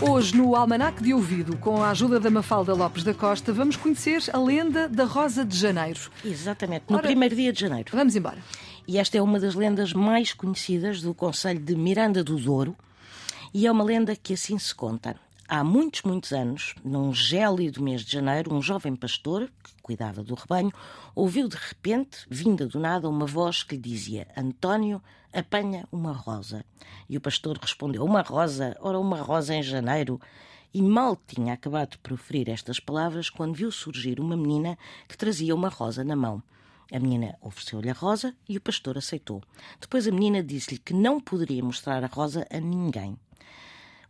Hoje, no Almanac de Ouvido, com a ajuda da Mafalda Lopes da Costa, vamos conhecer a lenda da Rosa de Janeiro. Exatamente, no Ora- primeiro dia de janeiro. Vamos embora. E esta é uma das lendas mais conhecidas do Conselho de Miranda do Douro e é uma lenda que assim se conta. Há muitos, muitos anos, num gélido mês de janeiro, um jovem pastor, que cuidava do rebanho, ouviu de repente, vinda do nada, uma voz que lhe dizia António, apanha uma rosa. E o pastor respondeu, uma rosa? Ora, uma rosa em janeiro? E mal tinha acabado de proferir estas palavras quando viu surgir uma menina que trazia uma rosa na mão. A menina ofereceu-lhe a rosa e o pastor aceitou. Depois a menina disse-lhe que não poderia mostrar a rosa a ninguém.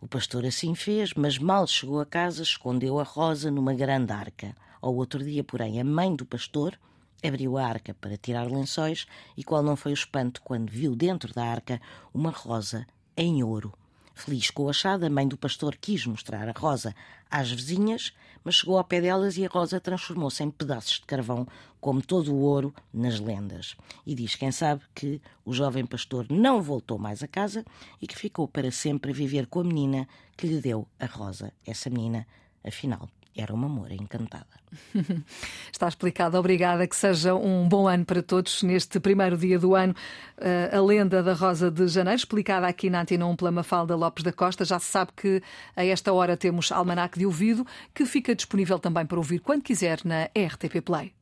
O pastor assim fez, mas mal chegou a casa, escondeu a rosa numa grande arca. Ao outro dia, porém, a mãe do pastor abriu a arca para tirar lençóis e qual não foi o espanto quando viu dentro da arca uma rosa em ouro. Feliz com o achado, a mãe do pastor quis mostrar a rosa às vizinhas, mas chegou ao pé delas e a rosa transformou-se em pedaços de carvão, como todo o ouro nas lendas. E diz quem sabe que o jovem pastor não voltou mais a casa e que ficou para sempre a viver com a menina que lhe deu a rosa. Essa menina, afinal, era uma moura encantada. Está explicado. Obrigada. Que seja um bom ano para todos neste primeiro dia do ano. Eh, A lenda da Rosa de Janeiro, explicada aqui na Antena 1 pela Mafalda Lopes da Costa. Já se sabe que a esta hora temos Almanac de Ouvido, que fica disponível também para ouvir quando quiser na RTP Play.